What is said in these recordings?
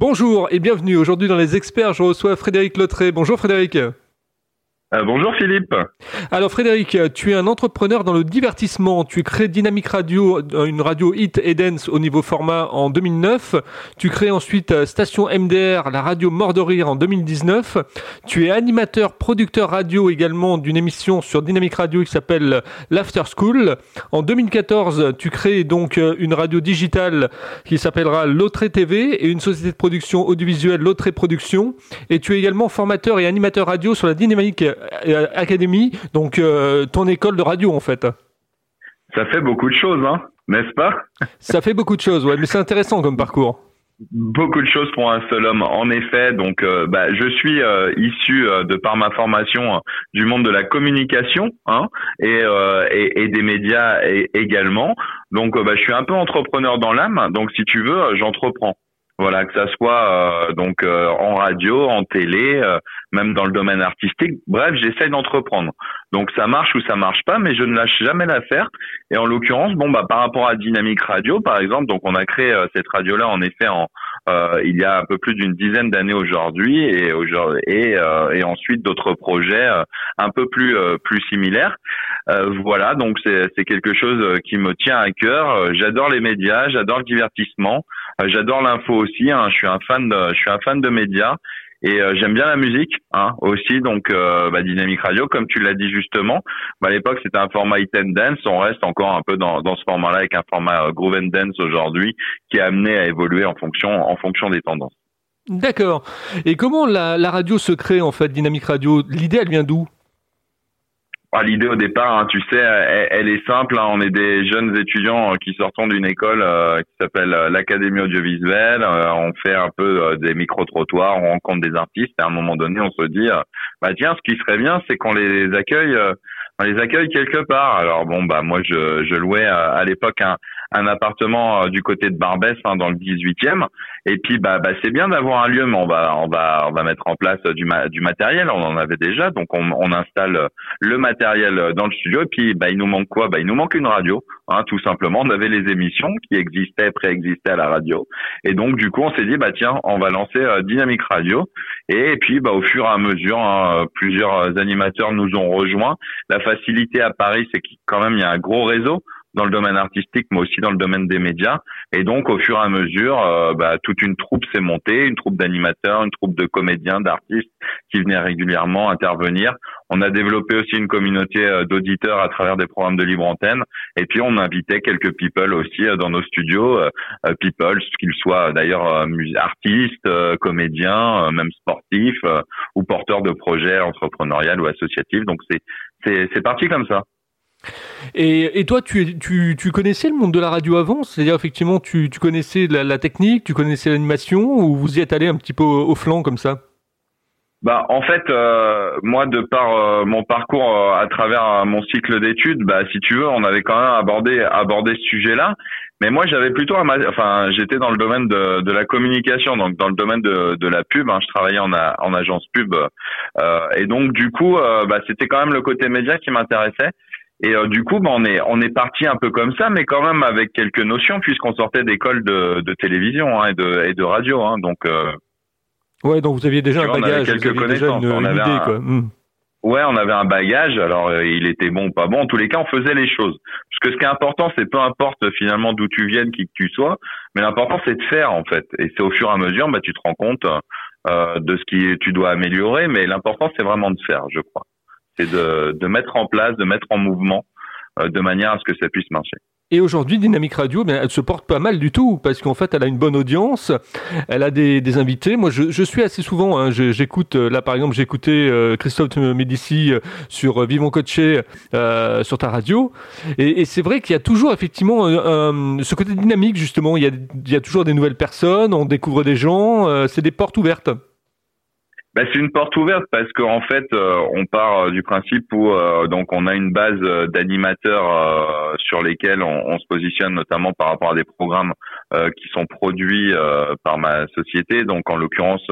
Bonjour et bienvenue. Aujourd'hui dans les experts, je reçois Frédéric Lotré. Bonjour Frédéric. Euh, bonjour Philippe. Alors Frédéric, tu es un entrepreneur dans le divertissement. Tu crées Dynamic Radio, euh, une radio hit et dance au niveau format en 2009. Tu crées ensuite euh, Station MDR, la radio Mort en 2019. Tu es animateur, producteur radio également d'une émission sur Dynamic Radio qui s'appelle l'After School. En 2014, tu crées donc une radio digitale qui s'appellera Lotré TV et une société de production audiovisuelle Lotré Production. Et tu es également formateur et animateur radio sur la Dynamique euh, Académie, donc euh, ton école de radio en fait. Ça fait beaucoup de choses, hein, n'est-ce pas? Ça fait beaucoup de choses, ouais, mais c'est intéressant comme parcours. Beaucoup de choses pour un seul homme, en effet. Donc, euh, bah, je suis issu de par ma formation du monde de la communication hein, et, et, des médias également. Donc, bah, je suis un peu entrepreneur dans l'âme. Donc, si tu veux, j'entreprends. Voilà, que ça soit euh, donc euh, en radio, en télé, euh, même dans le domaine artistique. Bref, j'essaye d'entreprendre. Donc ça marche ou ça marche pas, mais je ne lâche jamais l'affaire. Et en l'occurrence, bon bah par rapport à Dynamique Radio, par exemple, donc on a créé cette radio-là en effet en il y a un peu plus d'une dizaine d'années aujourd'hui, et aujourd'hui et, et ensuite d'autres projets un peu plus plus similaires. Voilà, donc c'est quelque chose qui me tient à cœur. J'adore les médias, j'adore le divertissement. Euh, j'adore l'info aussi. Hein. Je suis un fan de, je suis un fan de médias et euh, j'aime bien la musique hein, aussi. Donc euh, bah, Dynamique Radio, comme tu l'as dit justement, bah, à l'époque c'était un format hit dance. On reste encore un peu dans, dans ce format-là avec un format groove and dance aujourd'hui qui est amené à évoluer en fonction en fonction des tendances. D'accord. Et comment la, la radio se crée en fait, Dynamique Radio? L'idée elle vient d'où? L'idée au départ, hein, tu sais, elle, est simple. Hein. on est des jeunes étudiants euh, qui sortons d'une école euh, qui s'appelle euh, l'Académie audiovisuelle. on fait un peu des micro-trottoirs, on rencontre des artistes. Et à un moment donné, on se dit, bah tiens, ce qui serait bien, c'est qu'on les accueille, on les accueille quelque part. Alors bon, bah moi, je, je louais à l'époque un, un appartement euh, du côté de Barbès hein, dans le 18e et puis bah, bah c'est bien d'avoir un lieu mais on va on va on va mettre en place du du matériel. On en avait déjà. Donc on, on installe le matériel dans le studio. Et puis bah il nous manque quoi? Bah il nous manque une radio hein, tout simplement. On avait les émissions qui existaient préexistaient à la radio. Et donc du coup on s'est dit bah tiens on va lancer euh, Dynamique Radio. Et, puis bah au fur et à mesure hein, plusieurs animateurs nous ont rejoints. La facilité à Paris c'est qu'il quand même il y a un gros réseau dans le domaine artistique, mais aussi dans le domaine des médias. Et donc, au fur et à mesure, euh, bah, toute une troupe s'est montée, une troupe d'animateurs, une troupe de comédiens, d'artistes qui venaient régulièrement intervenir. On a développé aussi une communauté euh, d'auditeurs à travers des programmes de libre antenne. Et puis, on invitait quelques people aussi euh, dans nos studios, people, qu'ils soient d'ailleurs artistes, comédiens, même sportifs ou porteurs de projets entrepreneuriaux ou associatifs. Donc, c'est parti comme ça. Et, toi, tu, tu, tu, connaissais le monde de la radio avant? C'est-à-dire, effectivement, tu, tu connaissais la, technique, tu connaissais l'animation, ou vous y êtes allé un petit peu au, flanc comme ça? Bah, en fait, euh, moi, de par euh, mon parcours euh, à travers mon cycle d'études, bah, si tu veux, on avait quand même abordé abordé ce sujet-là. Mais moi, j'avais plutôt, enfin, j'étais dans le domaine de, la communication, donc dans le domaine de, de la pub. Hein, je travaillais en, en agence pub, et donc du coup, bah, c'était quand même le côté média qui m'intéressait. Et euh, du coup, bah, on est on est parti un peu comme ça, mais quand même avec quelques notions puisqu'on sortait d'école de, de télévision hein, et de et de radio. Hein, donc euh, ouais, donc vous aviez déjà un bagage, quelques vous aviez déjà une, idée, quoi. Hmm. Ouais, on avait un bagage. Alors, euh, il était bon ou pas bon. En tous les cas, on faisait les choses. Parce que ce qui est important, c'est peu importe finalement d'où tu viennes, qui que tu sois, mais l'important c'est de faire en fait. Et c'est au fur et à mesure, bah, tu te rends compte euh, de ce qui tu dois améliorer. Mais l'important, c'est vraiment de faire, je crois c'est de, mettre en place, de mettre en mouvement euh, de manière à ce que ça puisse marcher. Et aujourd'hui, Dynamique Radio, ben, elle se porte pas mal du tout parce qu'en fait, elle a une bonne audience, elle a des, invités. Moi, je, suis assez souvent, hein, j'écoute, euh, là par exemple, écouté euh, Christophe Médici sur Vivons Coaché euh, sur ta radio. Et, c'est vrai qu'il y a toujours effectivement ce côté dynamique, justement. Il y a toujours des nouvelles personnes, on découvre des gens, c'est des portes ouvertes. Bah, c'est une porte ouverte parce qu'en fait, euh, on part euh, du principe où euh, donc on a une base d'animateurs sur lesquels on, on, se positionne, notamment par rapport à des programmes qui sont produits par ma société. Donc, en l'occurrence,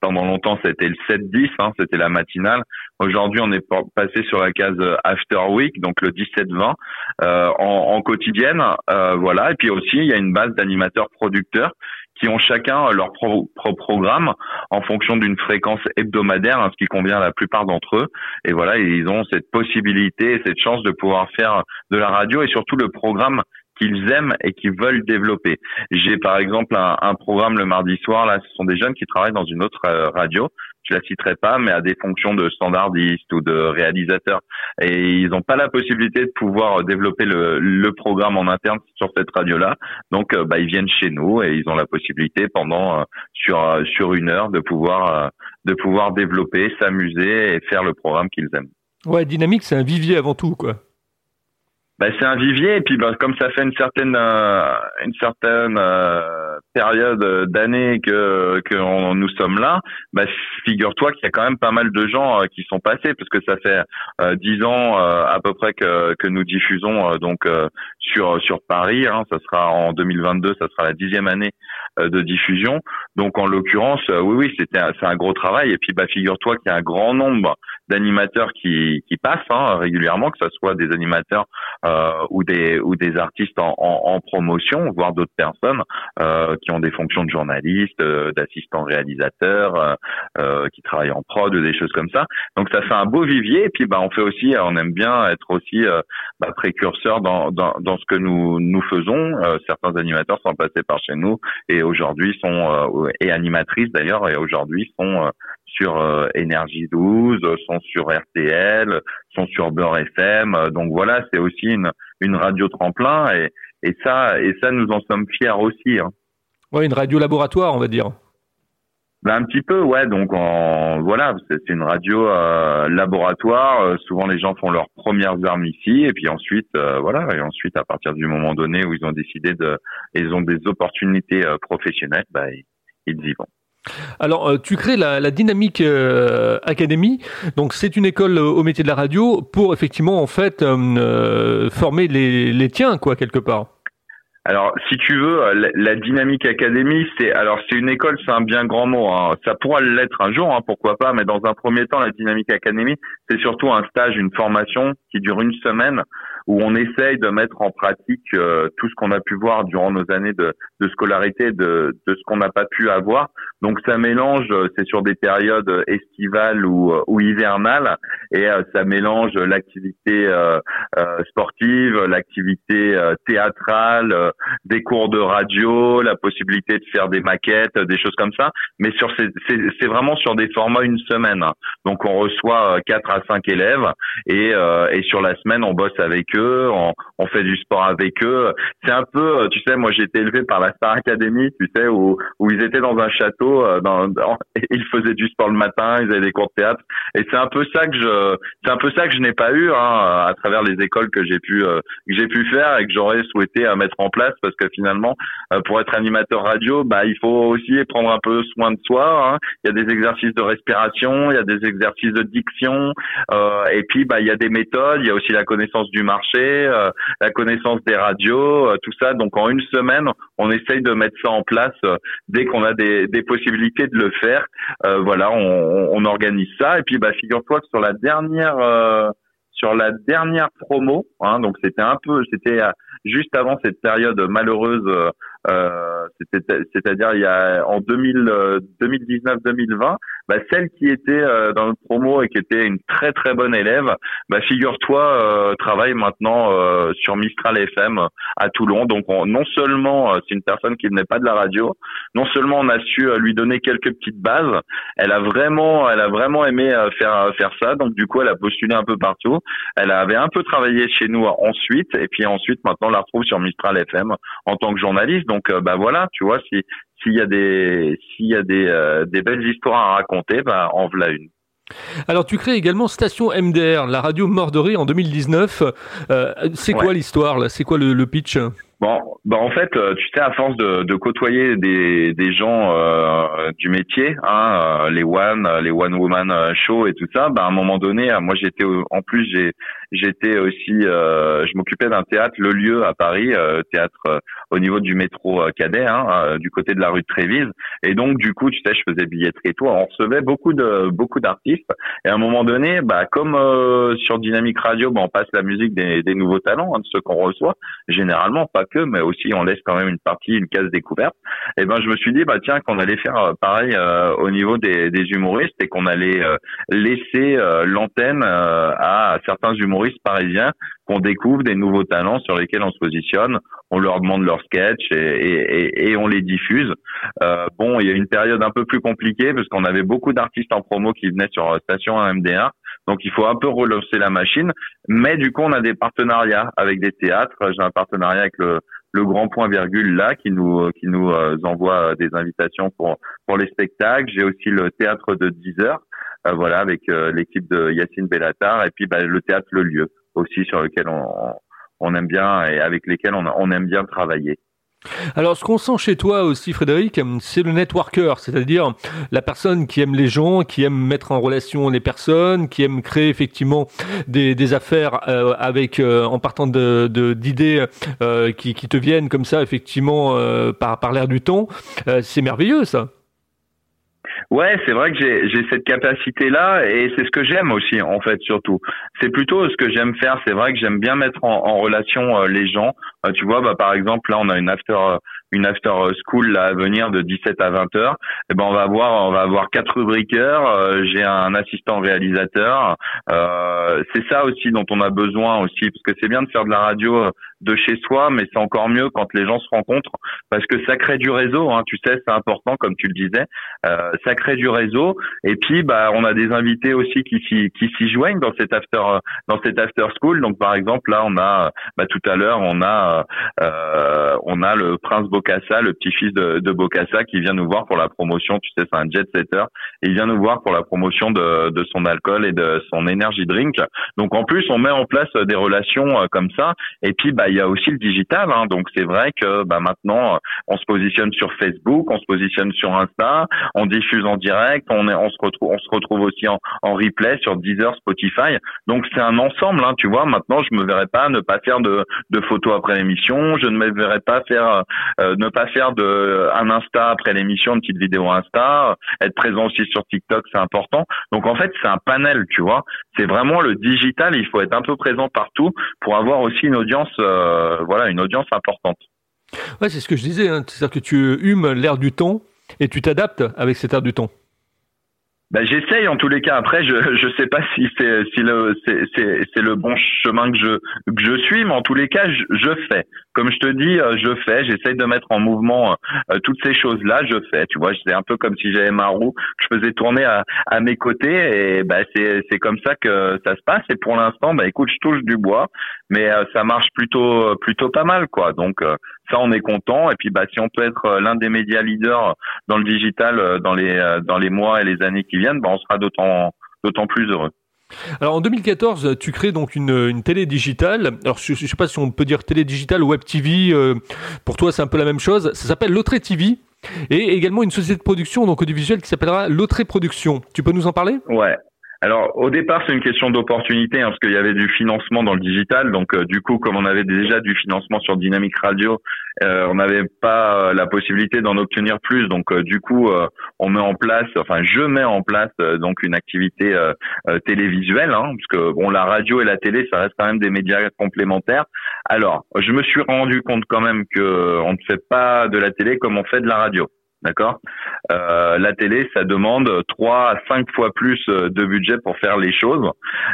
pendant longtemps, c'était le 7-10, hein, c'était la matinale. Aujourd'hui, on est passé sur la case After Week, donc le 17-20, en, en, quotidienne, voilà. Et puis aussi, il y a une base d'animateurs producteurs qui ont chacun leur propre programme en fonction d'une fréquence hebdomadaire, hein, ce qui convient à la plupart d'entre eux. Et voilà, ils ont cette possibilité, cette chance de pouvoir faire de la radio et surtout le programme qu'ils aiment et qu'ils veulent développer. J'ai par exemple un, un, programme le mardi soir, là, ce sont des jeunes qui travaillent dans une autre euh, radio, je la citerai pas, mais à des fonctions de standardiste ou de réalisateur. Et ils n'ont pas la possibilité de pouvoir développer le, le programme en interne sur cette radio-là. Donc, euh, bah, ils viennent chez nous et ils ont la possibilité pendant euh, sur sur une heure de pouvoir de pouvoir développer, s'amuser et faire le programme qu'ils aiment. Ouais, dynamique, c'est un vivier avant tout, quoi bah, c'est un vivier et puis bah, comme ça fait une certaine euh, une certaine euh, période d'années que que nous sommes là, bah, figure-toi qu'il y a quand même pas mal de gens euh, qui sont passés parce que ça fait dix ans à peu près que que nous diffusons donc sur sur Paris. Hein, ça sera en 2022, ça sera la dixième année de diffusion. Donc en l'occurrence, oui oui, c'était c'est un gros travail et puis bah figure-toi qu'il y a un grand nombre d'animateurs qui, qui passent hein, régulièrement, que ce soit des animateurs euh, ou des ou des artistes en, en, promotion, voire d'autres personnes euh, qui ont des fonctions de journalistes, euh, d'assistants réalisateurs, euh, euh, qui travaillent en prod, des choses comme ça. Donc ça fait un beau vivier. Et puis bah on fait aussi, on aime bien être aussi bah, précurseur dans, dans, dans ce que nous nous faisons. certains animateurs sont passés par chez nous et aujourd'hui sont et animatrices d'ailleurs et aujourd'hui sont sur euh, Énergie 12, sont sur RTL, sont sur Beurre FM. Donc voilà, c'est aussi une, une radio tremplin et, et ça et ça nous en sommes fiers aussi. Hein. Ouais, une radio laboratoire, on va dire. Ben, un petit peu, ouais. Donc en, voilà, c'est une radio euh, laboratoire. Euh, souvent les gens font leurs premières armes ici et puis ensuite, voilà, et ensuite à partir du moment donné où ils ont décidé de, ils ont des opportunités professionnelles, ben, ils y vont. Alors, euh, tu crées la, la Dynamique euh, Academy. Donc, c'est une école euh, au métier de la radio pour effectivement, en fait, former les, les tiens, quoi, quelque part. Alors, si tu veux, la, Dynamique Academy, c'est alors c'est une école, c'est un bien grand mot. Hein. Ça pourra l'être un jour, hein, pourquoi pas. Mais dans un premier temps, la Dynamique Academy, c'est surtout un stage, une formation qui dure une semaine où on essaye de mettre en pratique euh, tout ce qu'on a pu voir durant nos années de, de scolarité, de, ce qu'on n'a pas pu avoir. Donc ça mélange, euh, c'est sur des périodes estivales ou, euh, ou hivernales, et ça mélange l'activité euh, sportive, l'activité théâtrale, des cours de radio, la possibilité de faire des maquettes, des choses comme ça. Mais sur c'est vraiment sur des formats une semaine. Donc on reçoit quatre à cinq élèves et, et sur la semaine on bosse avec eux, on, fait du sport avec eux. C'est un peu, euh, tu sais, moi j'ai été élevé par la Star Academy, tu sais, où, où ils étaient dans un château, euh, dans, ils faisaient du sport le matin, ils avaient des cours de théâtre, et c'est un peu ça que je, c'est un peu ça que je n'ai pas eu hein, à travers les écoles que j'ai pu, euh, que j'ai pu faire et que j'aurais souhaité mettre en place, parce que finalement, pour être animateur radio, bah il faut aussi prendre un peu soin de soi. Hein. Il y a des exercices de respiration, il y a des exercices de diction, et puis bah il y a des méthodes, il y a aussi la connaissance du marché euh, la connaissance des radios, euh, tout ça. Donc en une semaine, on essaye de mettre ça en place euh, dès qu'on a des, des, possibilités de le faire. voilà, on, on, organise ça. Et puis bah figure-toi que sur la dernière sur la dernière promo, hein, donc c'était un peu, c'était juste avant cette période malheureuse, euh, c'est-à-dire il y a en 2019-2020, bah, celle qui était euh, dans notre promo et qui était une très très bonne élève, bah, figure-toi, euh, travaille maintenant euh, sur Mistral FM à Toulon. Donc non seulement c'est une personne qui n'est pas de la radio, non seulement on a su lui donner quelques petites bases, elle a vraiment, elle a vraiment aimé faire faire ça. Donc du coup, elle a postulé un peu partout. Elle avait un peu travaillé chez nous ensuite, et puis ensuite maintenant on la retrouve sur Mistral FM en tant que journaliste. Bah voilà, tu vois, si s'il y a des s'il y a des, euh, des belles histoires à raconter, bah en voilà une. Alors tu crées également Station MDR, la radio Morderie en 2019. Euh, c'est quoi l'histoire là? C'est quoi le, le pitch? Bon, bah en fait, euh, tu sais, à force de, de côtoyer des, des gens euh, du métier, hein, euh, les one, les one woman show et tout ça, bah à un moment donné, moi j'étais en plus j'ai j'étais aussi, je m'occupais d'un théâtre, le lieu à Paris, théâtre au niveau du métro Cadet, hein, du côté de la rue de Trévise, et donc du coup, tu sais, je faisais billetterie et tout, on recevait beaucoup de beaucoup d'artistes, et à un moment donné, bah comme sur Dynamique Radio, bah, on passe la musique des, des nouveaux talents, hein, de ceux qu'on reçoit, généralement pas que, mais aussi on laisse quand même une partie, une case découverte. Et eh ben je me suis dit bah tiens qu'on allait faire pareil au niveau des, des humoristes et qu'on allait laisser l'antenne à certains humoristes parisiens qu'on découvre des nouveaux talents sur lesquels on se positionne, on leur demande leurs sketchs et, et, et on les diffuse. Euh, bon, il y a une période un peu plus compliquée parce qu'on avait beaucoup d'artistes en promo qui venaient sur Station MDR. Donc il faut un peu relancer la machine, mais du coup on a des partenariats avec des théâtres. J'ai un partenariat avec le, Grand Point Virgule là qui nous qui nous euh, envoie des invitations pour pour les spectacles. J'ai aussi le théâtre de 10 heures, euh, voilà avec euh, l'équipe de Yacine Bellatar et puis bah, le théâtre Le Lieu aussi sur lequel on, on aime bien et avec lesquels on, on aime bien travailler. Alors, ce qu'on sent chez toi aussi, Frédéric, c'est le networker, c'est-à-dire la personne qui aime les gens, qui aime mettre en relation les personnes, qui aime créer effectivement des, des affaires euh, avec euh, en partant de d'idées euh, qui, qui, te viennent comme ça, effectivement, par, par l'air du temps. c'est merveilleux, ça. Ouais, c'est vrai que j'ai cette capacité là et c'est ce que j'aime aussi en fait surtout. C'est plutôt ce que j'aime faire. C'est vrai que j'aime bien mettre en, relation euh, les gens. Euh, tu vois, bah par exemple là on a une after une after school là à venir de 17 à 20 heures. Et eh ben on va avoir on va avoir quatre rubriqueurs. Euh, j'ai un assistant réalisateur. c'est ça aussi dont on a besoin aussi parce que c'est bien de faire de la radio de chez soi, mais c'est encore mieux quand les gens se rencontrent parce que ça crée du réseau. Hein, tu sais, c'est important comme tu le disais. Euh, ça crée du réseau. Et puis, bah, on a des invités aussi qui s'y qui s'y joignent dans cet after dans cet after school. Donc, par exemple, là, on a bah, tout à l'heure, on a euh, on a le prince Bocassa, le petit-fils de, de Bocassa, qui vient nous voir pour la promotion. Tu sais, c'est un jet setter. Et il vient nous voir pour la promotion de de son alcool et de son énergie drink. Donc, en plus, on met en place des relations euh, comme ça. Et puis, bah, il y a aussi le digital. Hein. Donc, c'est vrai que bah, maintenant, on se positionne sur Facebook, on se positionne sur Insta, on diffuse en direct, on, est, on se retrouve, on se retrouve aussi en, replay sur Deezer, Spotify. Donc c'est un ensemble, hein, tu vois. Maintenant, je me verrais pas ne pas faire de, de photos après l'émission, je ne me verrais pas faire, euh, ne pas faire de un Insta après l'émission, une petite vidéo Insta, être présent aussi sur TikTok, c'est important. Donc en fait, c'est un panel, tu vois. C'est vraiment le digital. Il faut être un peu présent partout pour avoir aussi une audience, euh, voilà, une audience importante. Ouais, c'est ce que je disais. Hein. C'est-à-dire que tu humes l'air du temps et tu t'adaptes avec cet air du temps. Ben, j'essaye en tous les cas. Après, je je sais pas si c'est si le c'est c'est le bon chemin que je que je suis, mais en tous les cas, je, je fais. Comme je te dis, euh, je fais. J'essaye de mettre en mouvement euh, toutes ces choses là. Je fais. Tu vois, c'est un peu comme si j'avais ma roue je faisais tourner à, à mes côtés, et ben c'est c'est comme ça que ça se passe. Et pour l'instant, ben écoute, je touche du bois, mais euh, ça marche plutôt plutôt pas mal, quoi. Donc ça, on est content. Et puis, bah, si on peut être euh, l'un des médias leaders dans le digital euh, dans les euh, dans les mois et les années qui viennent, bah, on sera d'autant d'autant plus heureux. Alors en 2014, tu crées donc une, une télé digitale. Alors je, ne sais pas si on peut dire télé digitale ou web TV. pour toi, c'est un peu la même chose. Ça s'appelle Lotré TV et également une société de production donc audiovisuelle qui s'appellera Lotré Production. Tu peux nous en parler? Ouais. Alors au départ c'est une question d'opportunité hein, parce qu'il y avait du financement dans le digital. Donc euh, du coup comme on avait déjà du financement sur Dynamic Radio euh, on n'avait pas euh, la possibilité d'en obtenir plus. Donc du coup on met en place enfin je mets en place donc une activité télévisuelle hein, parce que bon la radio et la télé ça reste quand même des médias complémentaires. Alors je me suis rendu compte quand même que on ne fait pas de la télé comme on fait de la radio D'accord euh, La télé, ça demande trois à cinq fois plus euh, de budget pour faire les choses.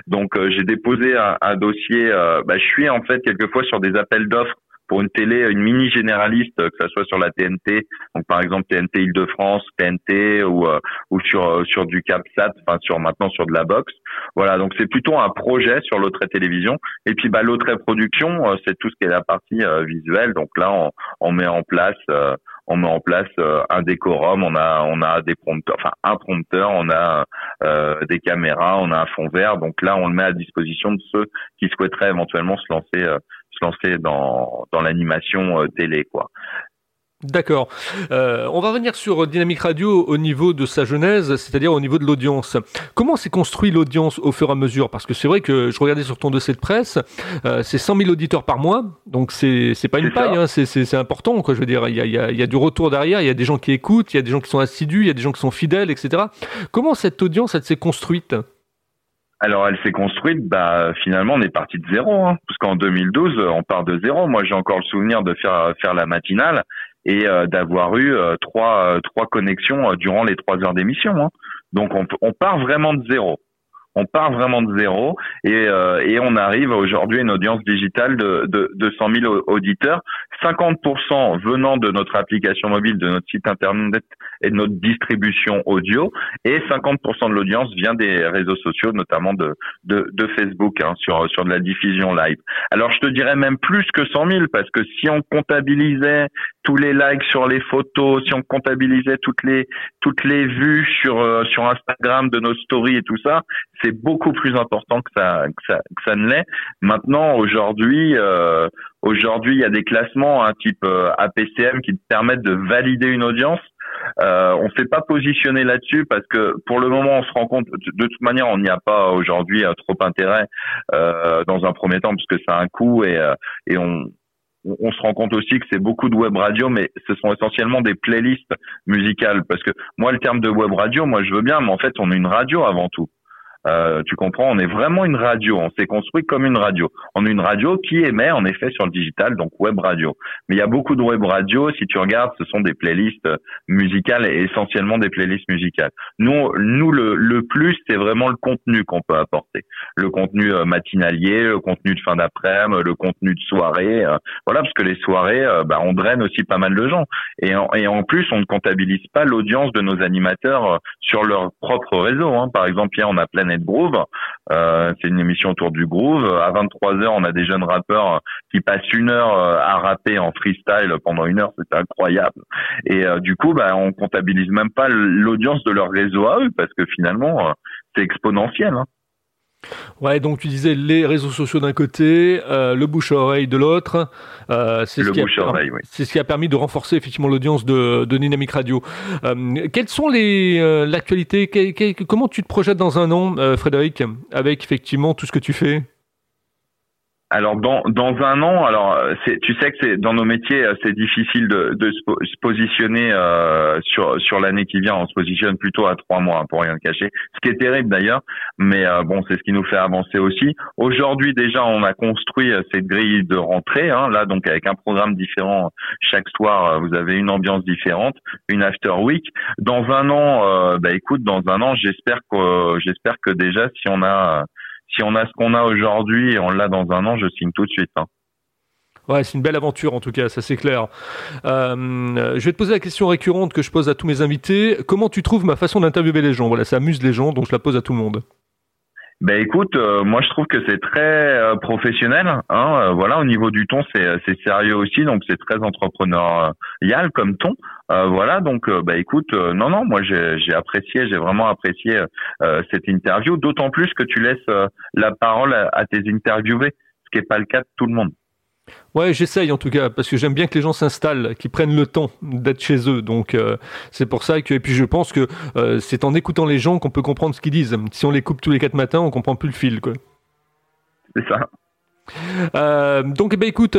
Donc, euh, j'ai déposé un, dossier. Bah, je suis en fait quelquefois sur des appels d'offres pour une télé, une mini généraliste, que ce soit sur la TNT, donc par exemple TNT Île-de-France, TNT ou ou sur sur du CapSat, enfin sur maintenant sur de la box. Voilà, donc c'est plutôt un projet sur l'autre télévision. Et puis bah l'autre production, c'est tout ce qui est la partie visuelle. Donc là, on, on met en place on met en place euh, un décorum, on a on a des prompteurs, enfin un prompteur, on a euh, des caméras, on a un fond vert. Donc là, on le met à disposition de ceux qui souhaiteraient éventuellement se lancer euh, se lancer dans dans l'animation télé quoi. D'accord. Euh, on va revenir sur Dynamic Radio au niveau de sa genèse, c'est-à-dire au niveau de l'audience. Comment s'est construit l'audience au fur et à mesure? Parce que c'est vrai que je regardais sur ton dossier de presse, euh, c'est 100 000 auditeurs par mois, donc c'est c'est pas une paille, hein, c'est important quoi. Je veux dire, il y a, y, a, y a du retour derrière, il y a des gens qui écoutent, il y a des gens qui sont assidus, il y a des gens qui sont fidèles, etc. Comment cette audience elle s'est construite? Alors elle s'est construite, bah finalement on est parti de zéro, hein, parce qu'en 2012 on part de zéro. Moi j'ai encore le souvenir de faire faire la matinale et euh, d'avoir eu euh, trois euh, trois connexions durant les trois heures d'émission. Hein. Donc on, on part vraiment de zéro on part vraiment de zéro et, euh, et on arrive aujourd'hui à une audience digitale de, de, de 100 000 auditeurs, 50% venant de notre application mobile, de notre site internet et de notre distribution audio, et 50% de l'audience vient des réseaux sociaux, notamment de, de, de Facebook, hein, sur, sur de la diffusion live. Alors je te dirais même plus que 100 000, parce que si on comptabilisait tous les likes sur les photos, si on comptabilisait toutes les toutes les vues sur euh, sur Instagram de nos stories et tout ça, c'est beaucoup plus important que ça que ça, que ça ne l'est. Maintenant, aujourd'hui, euh, aujourd'hui, il y a des classements hein, type euh, APCM qui te permettent de valider une audience. Euh, on s'est pas positionné là-dessus parce que pour le moment, on se rend compte. De toute manière, on n'y a pas aujourd'hui euh, trop intérêt euh, dans un premier temps parce que ça a un coût et et on on se rend compte aussi que c'est beaucoup de web radio, mais ce sont essentiellement des playlists musicales. Parce que moi, le terme de web radio, moi, je veux bien, mais en fait, on est une radio avant tout. Euh, tu comprends, on est vraiment une radio. On s'est construit comme une radio. On est une radio qui émet en effet sur le digital, donc web radio. Mais il y a beaucoup de web radio. Si tu regardes, ce sont des playlists musicales et essentiellement des playlists musicales. Nous, nous le, plus, c'est vraiment le contenu qu'on peut apporter. Le contenu euh, matinalier, le contenu de fin d'après-midi, le contenu de soirée. Euh, voilà, parce que les soirées, bah, on draine aussi pas mal de gens. Et en, plus, on ne comptabilise pas l'audience de nos animateurs sur leur propre réseau. Hein. Par exemple, hier, on a plein Groove. Euh, c'est une émission autour du groove. À 23 h on a des jeunes rappeurs qui passent une heure euh, à rapper en freestyle pendant une heure. C'est incroyable. Et euh, du coup, bah, on comptabilise même pas l'audience de leur réseau à eux parce que finalement, c'est exponentiel. Hein. Ouais, donc tu disais les réseaux sociaux d'un côté, euh, le bouche à oreille de l'autre. Euh, c'est ce, qui a, c'est ce qui a permis de renforcer effectivement l'audience de, de Dynamic Radio. Euh, quelles sont les euh, l'actualité? Comment tu te projettes dans un an, euh, Frédéric, avec effectivement tout ce que tu fais? Alors dans dans un an, alors tu sais que c'est dans nos métiers euh, c'est difficile de, de se positionner euh, sur sur l'année qui vient. On se positionne plutôt à trois mois pour rien cacher, ce qui est terrible d'ailleurs. Mais euh, bon, c'est ce qui nous fait avancer aussi. Aujourd'hui déjà, on a construit cette grille de rentrée hein, là, donc avec un programme différent chaque soir. Vous avez une ambiance différente, une after week. Dans un an, bah écoute, dans un an, j'espère que j'espère que déjà si on a si on a ce qu'on a aujourd'hui et on l'a dans un an, je signe tout de suite. Hein. Ouais, c'est une belle aventure en tout cas, ça c'est clair. Euh, je vais te poser la question récurrente que je pose à tous mes invités. Comment tu trouves ma façon d'interviewer les gens? Voilà, ça amuse les gens, donc je la pose à tout le monde. Ben écoute, euh, moi je trouve que c'est très euh, professionnel. Hein, euh, voilà, au niveau du ton, c'est sérieux aussi, donc c'est très entrepreneurial comme ton. voilà, donc bah écoute, non non, moi j'ai apprécié, j'ai vraiment apprécié cette interview, d'autant plus que tu laisses la parole à, à tes interviewés, ce qui n'est pas le cas de tout le monde. Ouais, j'essaye en tout cas parce que j'aime bien que les gens s'installent, qu'ils prennent le temps d'être chez eux. Donc euh, c'est pour ça que et puis je pense que euh, c'est en écoutant les gens qu'on peut comprendre ce qu'ils disent. Si on les coupe tous les quatre matins, on comprend plus le fil quoi. C'est ça. Euh, donc, eh ben, écoute,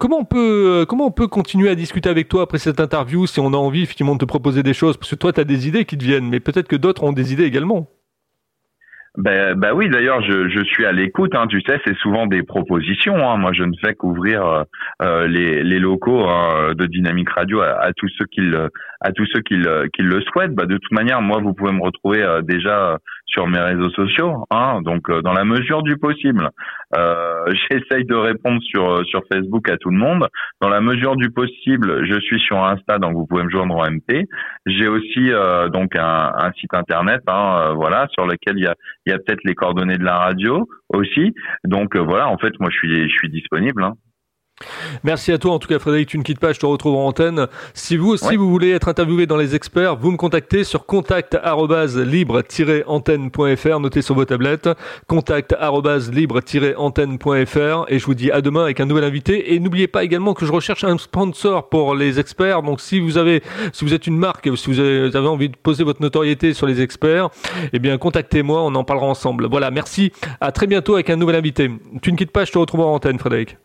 comment on peut comment on peut continuer à discuter avec toi après cette interview si on a envie effectivement de te proposer des choses? Parce que toi tu as des idées qui te viennent, mais peut-être que d'autres ont des idées également. Ben, ben oui, d'ailleurs, je, je suis à l'écoute. Hein, tu sais, c'est souvent des propositions. Hein. Moi, je ne fais qu'ouvrir euh, euh, les, les locaux hein, de Dynamique Radio à, tous ceux qui le, à tous ceux qui le, qui le souhaitent. Bah, de toute manière, moi, vous pouvez me retrouver euh, déjà sur mes réseaux sociaux. Hein, donc, dans la mesure du possible, j'essaye de répondre sur sur Facebook à tout le monde. Dans la mesure du possible, je suis sur Insta, donc vous pouvez me joindre en MP. J'ai aussi donc un, un, site internet, hein, voilà, sur lequel il y a il y a peut-être les coordonnées de la radio aussi. Donc euh, voilà, en fait, moi je suis je suis disponible. Hein. Merci à toi en tout cas Frédéric, tu ne quittes pas, je te retrouve en antenne. Si vous aussi vous voulez être interviewé dans les experts, vous me contactez sur contact@libre-antenne.fr, notez sur vos tablettes, contact@libre-antenne.fr et je vous dis à demain avec un nouvel invité et n'oubliez pas également que je recherche un sponsor pour les experts. Donc si vous avez si vous êtes une marque, si vous avez, envie de poser votre notoriété sur les experts, eh bien contactez-moi, on en parlera ensemble. Voilà, merci. À très bientôt avec un nouvel invité. Tu ne quittes pas, je te retrouve en antenne Frédéric.